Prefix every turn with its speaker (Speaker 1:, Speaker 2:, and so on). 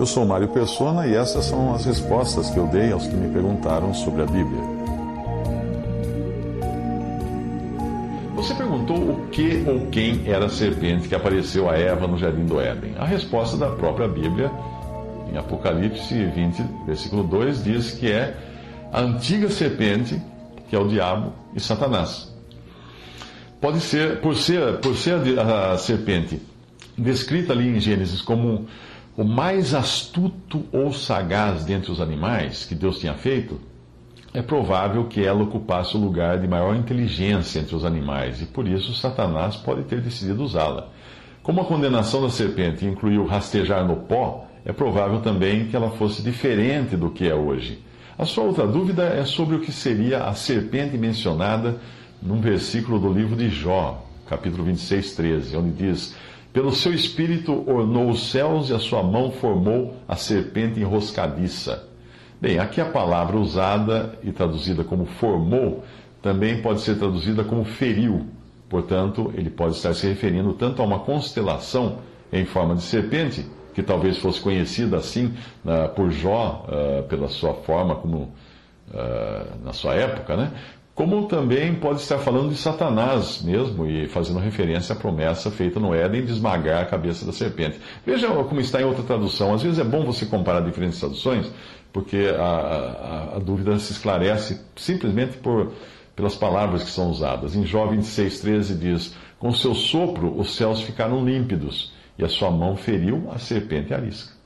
Speaker 1: Eu sou Mário Persona e essas são as respostas que eu dei aos que me perguntaram sobre a Bíblia. Você perguntou o que ou quem era a serpente que apareceu a Eva no jardim do Éden. A resposta da própria Bíblia, em Apocalipse 20, versículo 2, diz que é a antiga serpente, que é o diabo e Satanás. Pode ser, por ser, por ser a, a serpente descrita ali em Gênesis como o mais astuto ou sagaz dentre os animais que Deus tinha feito, é provável que ela ocupasse o lugar de maior inteligência entre os animais e por isso Satanás pode ter decidido usá-la. Como a condenação da serpente incluiu rastejar no pó, é provável também que ela fosse diferente do que é hoje. A sua outra dúvida é sobre o que seria a serpente mencionada num versículo do livro de Jó, capítulo 26, 13, onde diz: Pelo seu espírito ornou os céus e a sua mão formou a serpente enroscadiça. Bem, aqui a palavra usada e traduzida como formou também pode ser traduzida como feriu. Portanto, ele pode estar se referindo tanto a uma constelação em forma de serpente, que talvez fosse conhecida assim uh, por Jó, uh, pela sua forma como uh, na sua época, né? Como também pode estar falando de Satanás mesmo, e fazendo referência à promessa feita no Éden de esmagar a cabeça da serpente. Veja como está em outra tradução. Às vezes é bom você comparar diferentes traduções, porque a, a, a dúvida se esclarece simplesmente por, pelas palavras que são usadas. Em Jó 26, 13 diz: Com seu sopro os céus ficaram límpidos, e a sua mão feriu a serpente arisca.